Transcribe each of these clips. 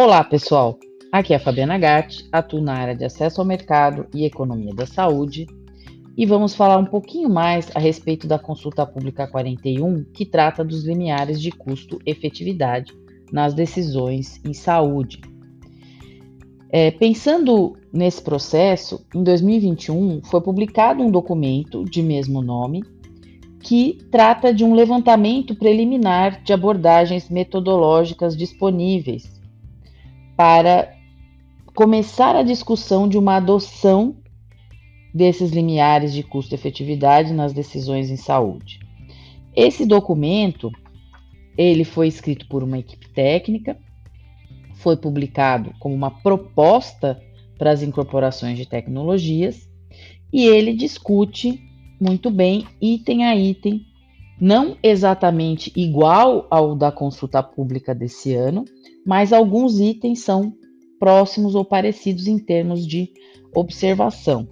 Olá, pessoal. Aqui é a Fabiana Gatti, atuo na área de acesso ao mercado e economia da saúde e vamos falar um pouquinho mais a respeito da consulta pública 41, que trata dos limiares de custo-efetividade nas decisões em saúde. É, pensando nesse processo, em 2021 foi publicado um documento de mesmo nome que trata de um levantamento preliminar de abordagens metodológicas disponíveis para começar a discussão de uma adoção desses limiares de custo-efetividade nas decisões em saúde. Esse documento, ele foi escrito por uma equipe técnica foi publicado como uma proposta para as incorporações de tecnologias e ele discute muito bem, item a item, não exatamente igual ao da consulta pública desse ano, mas alguns itens são próximos ou parecidos em termos de observação.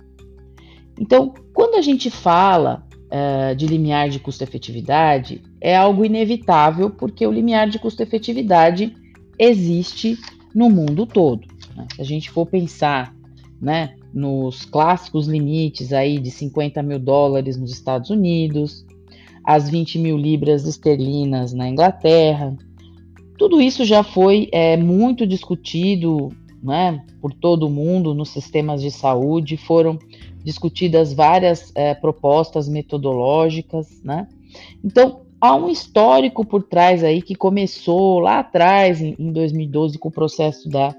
Então, quando a gente fala uh, de limiar de custo-efetividade, é algo inevitável, porque o limiar de custo-efetividade existe no mundo todo. Né? Se a gente for pensar né, nos clássicos limites aí de 50 mil dólares nos Estados Unidos, as 20 mil libras esterlinas na Inglaterra, tudo isso já foi é, muito discutido né, por todo mundo nos sistemas de saúde, foram discutidas várias é, propostas metodológicas, né? Então, há um histórico por trás aí que começou lá atrás, em, em 2012, com o processo da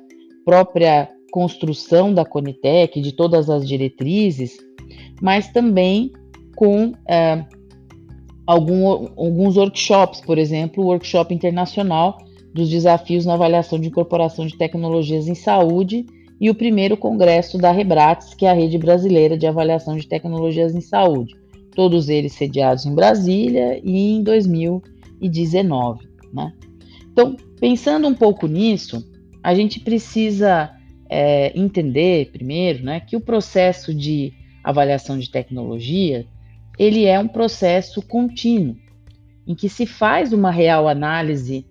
própria construção da Conitec, de todas as diretrizes, mas também com é, algum, alguns workshops, por exemplo, o Workshop Internacional dos Desafios na Avaliação de Incorporação de Tecnologias em Saúde e o primeiro congresso da Rebrates, que é a Rede Brasileira de Avaliação de Tecnologias em Saúde todos eles sediados em Brasília e em 2019. Né? Então, pensando um pouco nisso, a gente precisa é, entender primeiro né, que o processo de avaliação de tecnologia ele é um processo contínuo, em que se faz uma real análise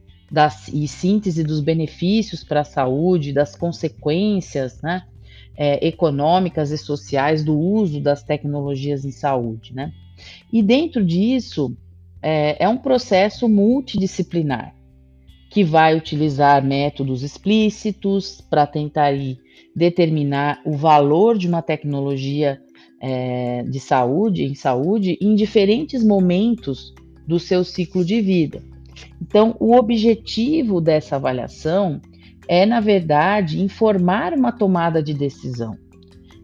e síntese dos benefícios para a saúde, das consequências né, é, econômicas e sociais do uso das tecnologias em saúde, né? E dentro disso é, é um processo multidisciplinar que vai utilizar métodos explícitos para tentar determinar o valor de uma tecnologia é, de saúde, em saúde, em diferentes momentos do seu ciclo de vida. Então, o objetivo dessa avaliação é, na verdade, informar uma tomada de decisão,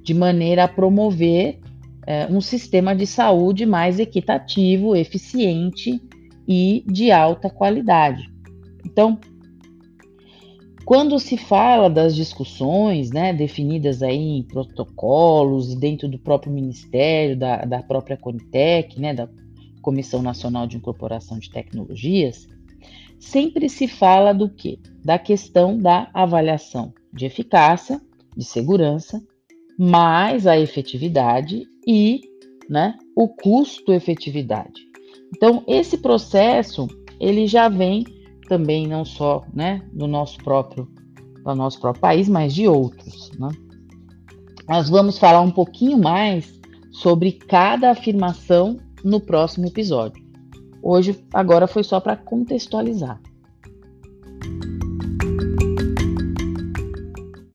de maneira a promover é, um sistema de saúde mais equitativo, eficiente e de alta qualidade. Então, quando se fala das discussões, né, definidas aí em protocolos e dentro do próprio Ministério, da, da própria Conitec, né, da Comissão Nacional de Incorporação de Tecnologias, sempre se fala do que? Da questão da avaliação de eficácia, de segurança, mais a efetividade e né, o custo-efetividade. Então, esse processo ele já vem também não só né, do nosso próprio do nosso próprio país, mas de outros. Né? Nós vamos falar um pouquinho mais sobre cada afirmação no próximo episódio. Hoje, agora foi só para contextualizar.